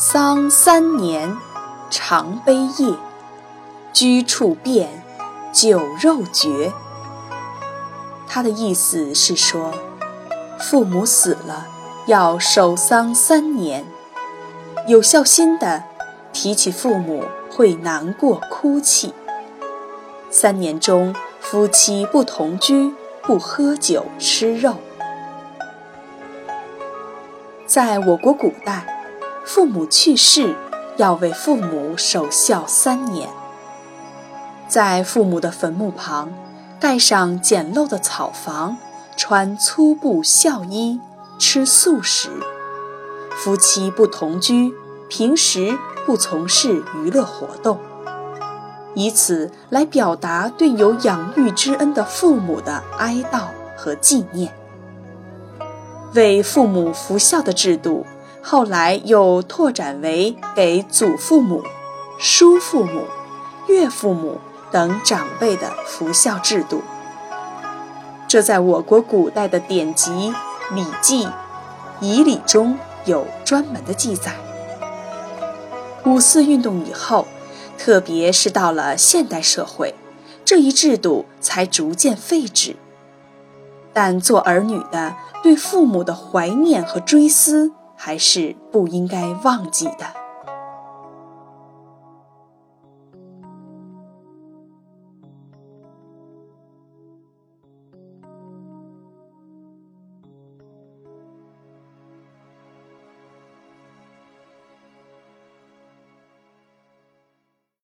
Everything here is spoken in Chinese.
丧三年，常悲夜，居处变，酒肉绝。他的意思是说，父母死了要守丧三年，有孝心的提起父母会难过哭泣。三年中，夫妻不同居，不喝酒吃肉。在我国古代。父母去世，要为父母守孝三年。在父母的坟墓旁，盖上简陋的草房，穿粗布孝衣，吃素食。夫妻不同居，平时不从事娱乐活动，以此来表达对有养育之恩的父母的哀悼和纪念。为父母服孝的制度。后来又拓展为给祖父母、叔父母、岳父母等长辈的服孝制度。这在我国古代的典籍《礼记·仪礼》中有专门的记载。五四运动以后，特别是到了现代社会，这一制度才逐渐废止。但做儿女的对父母的怀念和追思。还是不应该忘记的。